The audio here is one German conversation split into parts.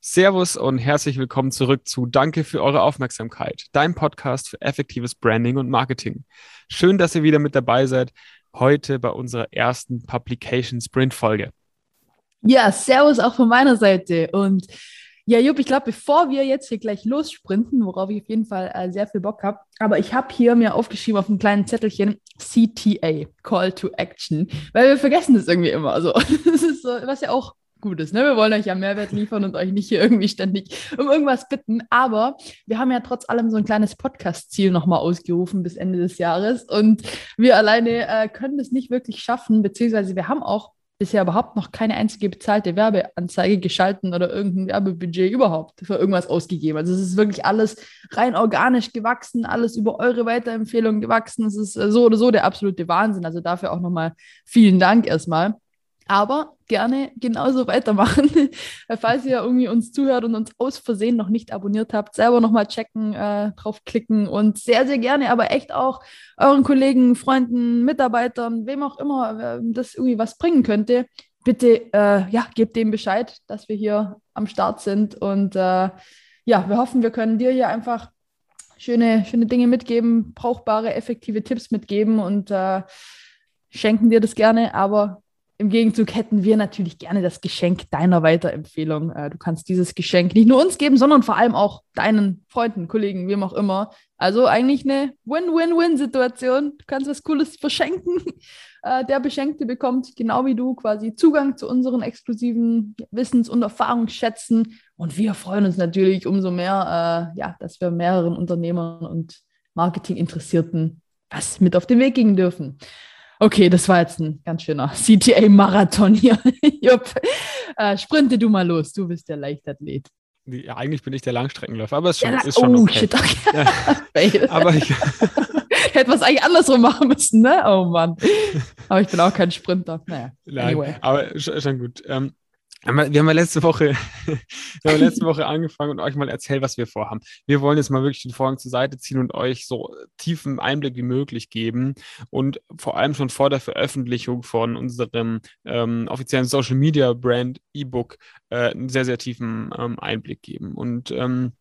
Servus und herzlich willkommen zurück zu Danke für eure Aufmerksamkeit, dein Podcast für effektives Branding und Marketing. Schön, dass ihr wieder mit dabei seid, heute bei unserer ersten Publication Sprint Folge. Ja, Servus auch von meiner Seite und ja, Jupp, ich glaube, bevor wir jetzt hier gleich lossprinten, worauf ich auf jeden Fall äh, sehr viel Bock habe, aber ich habe hier mir aufgeschrieben auf einem kleinen Zettelchen CTA, Call to Action, weil wir vergessen das irgendwie immer. Also, das ist so, was ja auch gut ist. Ne? Wir wollen euch ja Mehrwert liefern und euch nicht hier irgendwie ständig um irgendwas bitten. Aber wir haben ja trotz allem so ein kleines Podcast-Ziel nochmal ausgerufen bis Ende des Jahres. Und wir alleine äh, können es nicht wirklich schaffen, beziehungsweise wir haben auch bisher überhaupt noch keine einzige bezahlte Werbeanzeige geschalten oder irgendein Werbebudget überhaupt für irgendwas ausgegeben. Also es ist wirklich alles rein organisch gewachsen, alles über eure Weiterempfehlungen gewachsen. Es ist äh, so oder so der absolute Wahnsinn. Also dafür auch nochmal vielen Dank erstmal. Aber gerne genauso weitermachen. Falls ihr irgendwie uns zuhört und uns aus Versehen noch nicht abonniert habt, selber nochmal checken, äh, draufklicken und sehr, sehr gerne, aber echt auch euren Kollegen, Freunden, Mitarbeitern, wem auch immer äh, das irgendwie was bringen könnte, bitte äh, ja, gebt dem Bescheid, dass wir hier am Start sind. Und äh, ja, wir hoffen, wir können dir hier einfach schöne, schöne Dinge mitgeben, brauchbare, effektive Tipps mitgeben und äh, schenken dir das gerne, aber im Gegenzug hätten wir natürlich gerne das Geschenk deiner Weiterempfehlung. Äh, du kannst dieses Geschenk nicht nur uns geben, sondern vor allem auch deinen Freunden, Kollegen, wem auch immer. Also eigentlich eine Win-Win-Win-Situation. Du kannst was Cooles verschenken. Äh, der Beschenkte bekommt genau wie du quasi Zugang zu unseren exklusiven Wissens- und Erfahrungsschätzen. Und wir freuen uns natürlich umso mehr, äh, ja, dass wir mehreren Unternehmern und Marketinginteressierten was mit auf den Weg gehen dürfen. Okay, das war jetzt ein ganz schöner CTA-Marathon hier. Jupp. Äh, sprinte du mal los, du bist der Leichtathlet. Ja, eigentlich bin ich der Langstreckenläufer, aber es ist schon, ja, ist schon oh, okay. shit, okay. Ja. aber ich hätte was eigentlich andersrum machen müssen, ne? Oh Mann. Aber ich bin auch kein Sprinter. Naja, Nein, anyway. aber schon gut. Ähm, wir haben ja letzte Woche, wir haben letzte Woche angefangen und euch mal erzählt, was wir vorhaben. Wir wollen jetzt mal wirklich den Vorhang zur Seite ziehen und euch so tiefen Einblick wie möglich geben und vor allem schon vor der Veröffentlichung von unserem ähm, offiziellen Social Media Brand E-Book äh, einen sehr, sehr tiefen ähm, Einblick geben. Und ähm,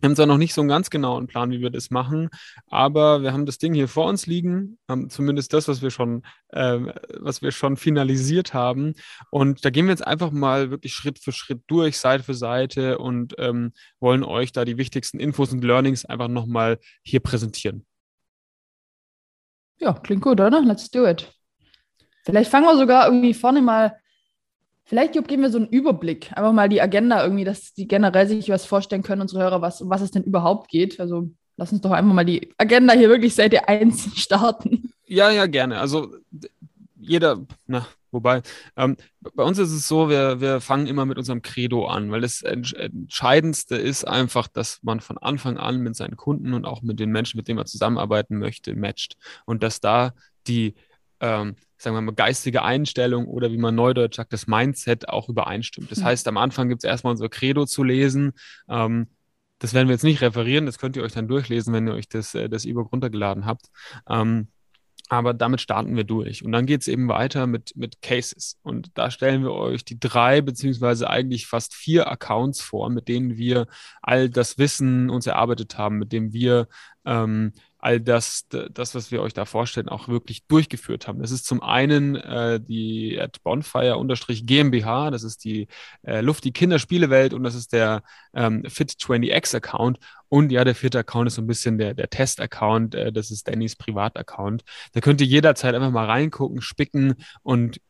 wir haben zwar noch nicht so einen ganz genauen Plan, wie wir das machen, aber wir haben das Ding hier vor uns liegen, haben zumindest das, was wir schon, äh, was wir schon finalisiert haben. Und da gehen wir jetzt einfach mal wirklich Schritt für Schritt durch, Seite für Seite und ähm, wollen euch da die wichtigsten Infos und Learnings einfach nochmal hier präsentieren. Ja, klingt gut, oder? Let's do it. Vielleicht fangen wir sogar irgendwie vorne mal Vielleicht geben wir so einen Überblick, einfach mal die Agenda irgendwie, dass die generell sich was vorstellen können, unsere Hörer, was, um was es denn überhaupt geht. Also lass uns doch einfach mal die Agenda hier wirklich Seite 1 starten. Ja, ja, gerne. Also jeder, na, wobei, ähm, bei uns ist es so, wir, wir fangen immer mit unserem Credo an, weil das Entscheidendste ist einfach, dass man von Anfang an mit seinen Kunden und auch mit den Menschen, mit denen man zusammenarbeiten möchte, matcht. Und dass da die ähm, sagen wir mal, geistige Einstellung oder wie man neudeutsch sagt, das Mindset auch übereinstimmt. Das mhm. heißt, am Anfang gibt es erstmal unser Credo zu lesen. Ähm, das werden wir jetzt nicht referieren, das könnt ihr euch dann durchlesen, wenn ihr euch das, äh, das E-Book runtergeladen habt. Ähm, aber damit starten wir durch. Und dann geht es eben weiter mit, mit Cases. Und da stellen wir euch die drei beziehungsweise eigentlich fast vier Accounts vor, mit denen wir all das Wissen uns erarbeitet haben, mit dem wir ähm, all das, das, was wir euch da vorstellen, auch wirklich durchgeführt haben. Das ist zum einen äh, die at Bonfire-GmbH, das ist die äh, Luft, die Kinderspielewelt und das ist der ähm, Fit20X-Account. Und ja, der vierte Account ist so ein bisschen der, der Test-Account, äh, das ist Dannys Privat-Account. Da könnt ihr jederzeit einfach mal reingucken, spicken und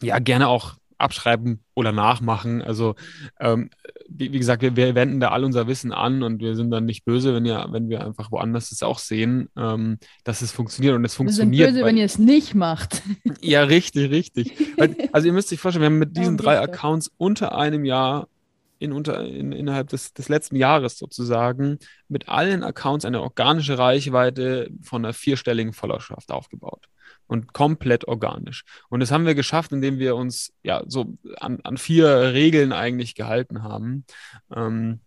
ja, gerne auch abschreiben oder nachmachen. Also ähm, wie, wie, gesagt, wir, wir, wenden da all unser Wissen an und wir sind dann nicht böse, wenn, ihr, wenn wir einfach woanders das auch sehen, ähm, dass es funktioniert und es funktioniert. Wir sind böse, weil, wenn ihr es nicht macht. Ja, richtig, richtig. also ihr müsst euch vorstellen, wir haben mit diesen drei Accounts unter einem Jahr in unter, in, innerhalb des, des letzten Jahres sozusagen mit allen Accounts eine organische Reichweite von einer vierstelligen Followerschaft aufgebaut und komplett organisch. Und das haben wir geschafft, indem wir uns ja so an, an vier Regeln eigentlich gehalten haben. Ähm,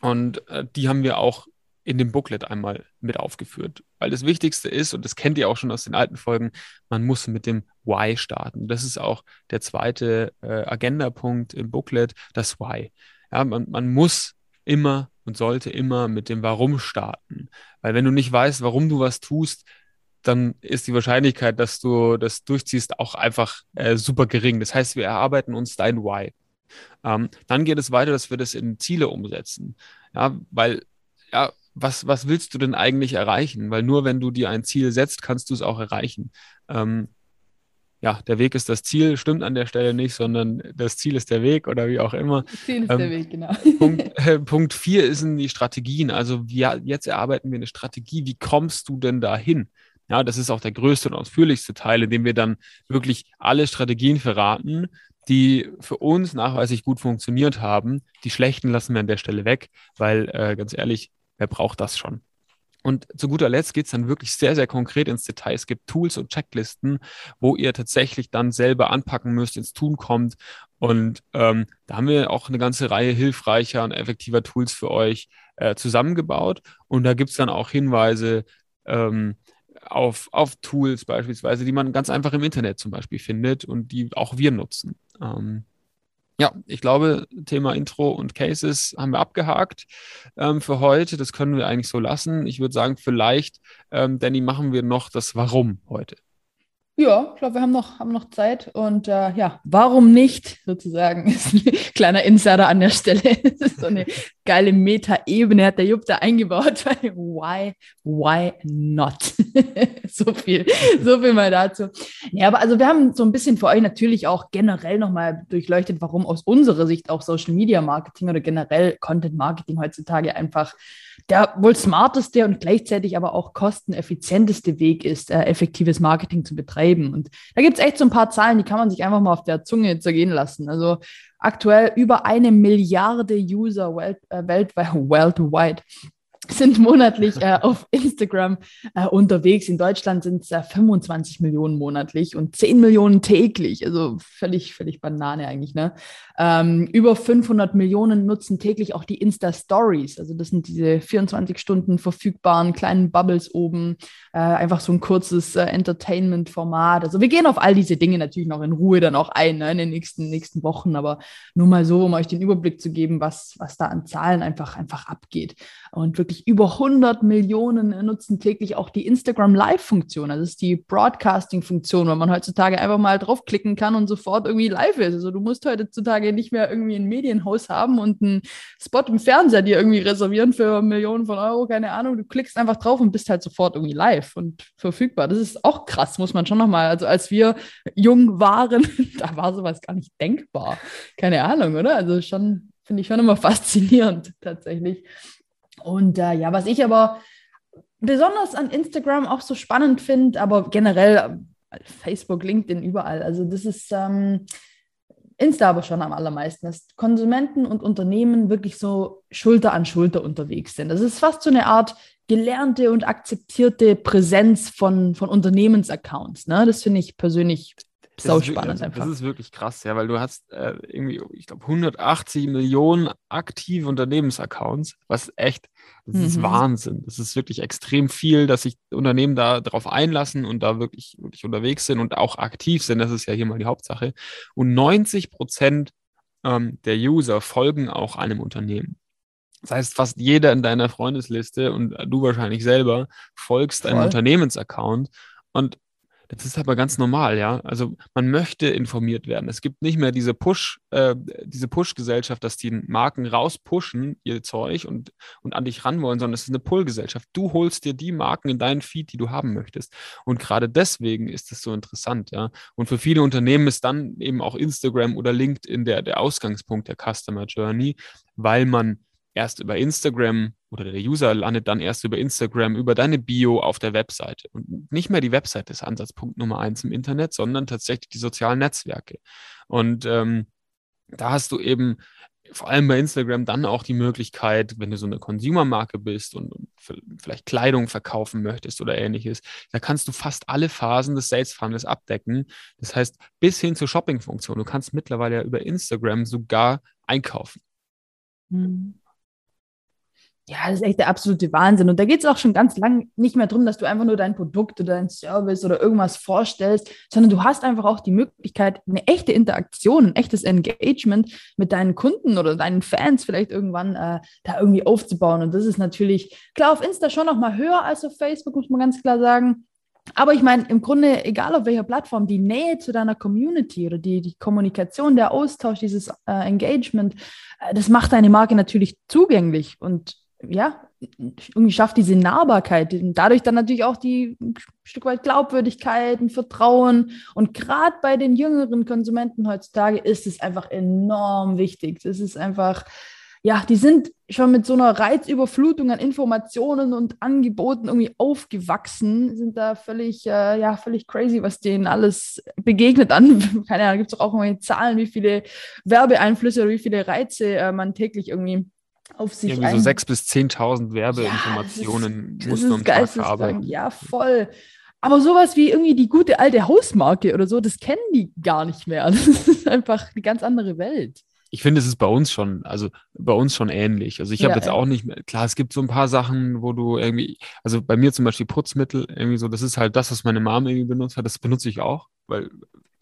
und äh, die haben wir auch in dem Booklet einmal mit aufgeführt. Weil das Wichtigste ist, und das kennt ihr auch schon aus den alten Folgen, man muss mit dem Why starten. Das ist auch der zweite äh, Agendapunkt im Booklet, das Why. Ja, man, man muss immer und sollte immer mit dem Warum starten. Weil wenn du nicht weißt, warum du was tust, dann ist die Wahrscheinlichkeit, dass du das durchziehst, auch einfach äh, super gering. Das heißt, wir erarbeiten uns dein Why. Ähm, dann geht es weiter, dass wir das in Ziele umsetzen. Ja, weil, ja, was, was willst du denn eigentlich erreichen? Weil nur wenn du dir ein Ziel setzt, kannst du es auch erreichen. Ähm, ja, der Weg ist das Ziel, stimmt an der Stelle nicht, sondern das Ziel ist der Weg oder wie auch immer. Das Ziel ist ähm, der Weg, genau. Punkt, äh, Punkt vier ist die Strategien. Also wir, jetzt erarbeiten wir eine Strategie. Wie kommst du denn dahin? Ja, das ist auch der größte und ausführlichste Teil, in dem wir dann wirklich alle Strategien verraten, die für uns nachweislich gut funktioniert haben. Die schlechten lassen wir an der Stelle weg, weil äh, ganz ehrlich, wer braucht das schon? Und zu guter Letzt geht es dann wirklich sehr, sehr konkret ins Detail. Es gibt Tools und Checklisten, wo ihr tatsächlich dann selber anpacken müsst, ins Tun kommt. Und ähm, da haben wir auch eine ganze Reihe hilfreicher und effektiver Tools für euch äh, zusammengebaut. Und da gibt es dann auch Hinweise ähm, auf, auf Tools beispielsweise, die man ganz einfach im Internet zum Beispiel findet und die auch wir nutzen. Ähm, ja, ich glaube, Thema Intro und Cases haben wir abgehakt ähm, für heute. Das können wir eigentlich so lassen. Ich würde sagen, vielleicht, ähm, Danny, machen wir noch das Warum heute. Ja, ich glaube, wir haben noch, haben noch Zeit. Und äh, ja, warum nicht, sozusagen, ist ein kleiner Insider an der Stelle. Das ist so eine geile Meta-Ebene, hat der Jupp da eingebaut. Why, why not? so viel, so viel mal dazu. Ja, aber also wir haben so ein bisschen für euch natürlich auch generell nochmal durchleuchtet, warum aus unserer Sicht auch Social Media Marketing oder generell Content Marketing heutzutage einfach der wohl smarteste und gleichzeitig aber auch kosteneffizienteste Weg ist, äh, effektives Marketing zu betreiben. Und da gibt es echt so ein paar Zahlen, die kann man sich einfach mal auf der Zunge zergehen lassen. Also aktuell über eine Milliarde User welt, äh, weltweit, worldwide sind monatlich äh, auf Instagram äh, unterwegs. In Deutschland sind es äh, 25 Millionen monatlich und 10 Millionen täglich. Also völlig, völlig Banane eigentlich. Ne? Ähm, über 500 Millionen nutzen täglich auch die Insta-Stories. Also das sind diese 24 Stunden verfügbaren kleinen Bubbles oben. Äh, einfach so ein kurzes äh, Entertainment-Format. Also wir gehen auf all diese Dinge natürlich noch in Ruhe dann auch ein ne, in den nächsten, nächsten Wochen. Aber nur mal so, um euch den Überblick zu geben, was, was da an Zahlen einfach, einfach abgeht. Und wirklich wirklich über 100 Millionen nutzen täglich auch die Instagram Live-Funktion. Also das ist die Broadcasting-Funktion, weil man heutzutage einfach mal draufklicken kann und sofort irgendwie live ist. Also du musst heutzutage nicht mehr irgendwie ein Medienhaus haben und einen Spot im Fernseher dir irgendwie reservieren für Millionen von Euro, keine Ahnung. Du klickst einfach drauf und bist halt sofort irgendwie live und verfügbar. Das ist auch krass, muss man schon nochmal. Also als wir jung waren, da war sowas gar nicht denkbar. Keine Ahnung, oder? Also schon, finde ich schon immer faszinierend tatsächlich. Und äh, ja, was ich aber besonders an Instagram auch so spannend finde, aber generell äh, Facebook, LinkedIn, überall. Also das ist ähm, Insta aber schon am allermeisten, dass Konsumenten und Unternehmen wirklich so Schulter an Schulter unterwegs sind. Das ist fast so eine Art gelernte und akzeptierte Präsenz von, von Unternehmensaccounts. Ne? Das finde ich persönlich sau spannend einfach. Das ist wirklich krass, ja, weil du hast äh, irgendwie, ich glaube, 180 Millionen aktive Unternehmensaccounts, was echt, das mhm. ist Wahnsinn. Das ist wirklich extrem viel, dass sich Unternehmen da darauf einlassen und da wirklich, wirklich unterwegs sind und auch aktiv sind. Das ist ja hier mal die Hauptsache. Und 90 Prozent ähm, der User folgen auch einem Unternehmen. Das heißt, fast jeder in deiner Freundesliste und du wahrscheinlich selber folgst einem Unternehmensaccount. Und das ist aber ganz normal, ja. Also man möchte informiert werden. Es gibt nicht mehr diese Push, äh, diese Push-Gesellschaft, dass die Marken rauspushen, ihr Zeug und, und an dich ran wollen, sondern es ist eine Pull-Gesellschaft. Du holst dir die Marken in deinen Feed, die du haben möchtest. Und gerade deswegen ist es so interessant, ja. Und für viele Unternehmen ist dann eben auch Instagram oder LinkedIn der, der Ausgangspunkt der Customer Journey, weil man erst über Instagram oder der User landet dann erst über Instagram, über deine Bio auf der Webseite. Und nicht mehr die Webseite ist Ansatzpunkt Nummer eins im Internet, sondern tatsächlich die sozialen Netzwerke. Und ähm, da hast du eben vor allem bei Instagram dann auch die Möglichkeit, wenn du so eine Consumer-Marke bist und, vielleicht Kleidung verkaufen möchtest oder ähnliches, da kannst du fast alle Phasen des Sales Funnels abdecken. Das heißt, bis hin zur Shopping-Funktion. Du kannst mittlerweile ja über Instagram sogar einkaufen. Mhm. Ja, das ist echt der absolute Wahnsinn. Und da geht es auch schon ganz lang nicht mehr darum, dass du einfach nur dein Produkt oder dein Service oder irgendwas vorstellst, sondern du hast einfach auch die Möglichkeit, eine echte Interaktion, ein echtes Engagement mit deinen Kunden oder deinen Fans vielleicht irgendwann äh, da irgendwie aufzubauen. Und das ist natürlich, klar, auf Insta schon noch mal höher als auf Facebook, muss man ganz klar sagen. Aber ich meine, im Grunde, egal auf welcher Plattform, die Nähe zu deiner Community oder die, die Kommunikation, der Austausch, dieses äh, Engagement, äh, das macht deine Marke natürlich zugänglich. Und ja, irgendwie schafft diese Nahbarkeit und dadurch dann natürlich auch die ein Stück weit Glaubwürdigkeit und Vertrauen. Und gerade bei den jüngeren Konsumenten heutzutage ist es einfach enorm wichtig. Das ist einfach, ja, die sind schon mit so einer Reizüberflutung an Informationen und Angeboten irgendwie aufgewachsen, sind da völlig, äh, ja, völlig crazy, was denen alles begegnet an. Keine Ahnung, gibt es auch irgendwelche Zahlen, wie viele Werbeeinflüsse oder wie viele Reize äh, man täglich irgendwie auf sich Irgendwie ein... so 6.000 bis 10.000 Werbeinformationen ja, musst du am Tag haben. Ja, voll. Aber sowas wie irgendwie die gute alte Hausmarke oder so, das kennen die gar nicht mehr. Das ist einfach eine ganz andere Welt. Ich finde, es ist bei uns schon, also bei uns schon ähnlich. Also ich habe ja, jetzt auch nicht mehr, klar, es gibt so ein paar Sachen, wo du irgendwie, also bei mir zum Beispiel Putzmittel, irgendwie so, das ist halt das, was meine Mom irgendwie benutzt hat, das benutze ich auch, weil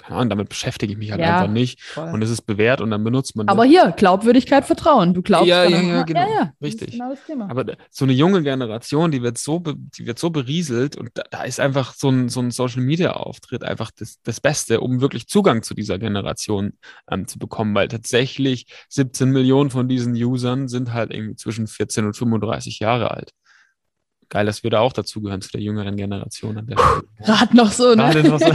keine Ahnung, damit beschäftige ich mich halt ja, einfach nicht. Voll. Und es ist bewährt und dann benutzt man das. Aber hier, Glaubwürdigkeit, Vertrauen. Du glaubst ja, ja, ja, genau. Ja, ja. Richtig. Genau Aber so eine junge Generation, die wird so, die wird so berieselt und da, da ist einfach so ein, so ein Social Media Auftritt einfach das, das Beste, um wirklich Zugang zu dieser Generation ähm, zu bekommen, weil tatsächlich 17 Millionen von diesen Usern sind halt irgendwie zwischen 14 und 35 Jahre alt geil, dass wir da auch dazugehören zu der jüngeren Generation an der Gerade noch so, ne? Noch so.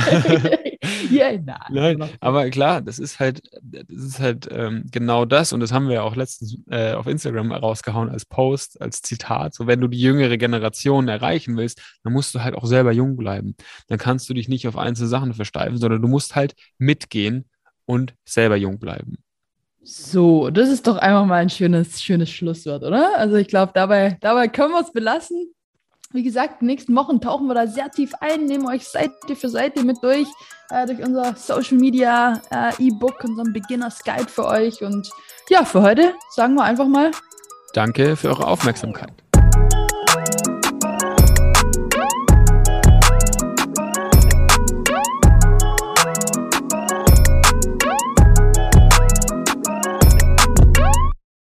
ja, na, Nein, aber klar, das ist halt, das ist halt ähm, genau das und das haben wir ja auch letztens äh, auf Instagram rausgehauen als Post, als Zitat. So, wenn du die jüngere Generation erreichen willst, dann musst du halt auch selber jung bleiben. Dann kannst du dich nicht auf einzelne Sachen versteifen, sondern du musst halt mitgehen und selber jung bleiben. So, das ist doch einfach mal ein schönes, schönes Schlusswort, oder? Also ich glaube, dabei, dabei können wir es belassen. Wie gesagt, nächsten Wochen tauchen wir da sehr tief ein, nehmen euch Seite für Seite mit durch, äh, durch unser Social Media äh, E-Book, unseren Beginners Guide für euch. Und ja, für heute sagen wir einfach mal Danke für eure Aufmerksamkeit.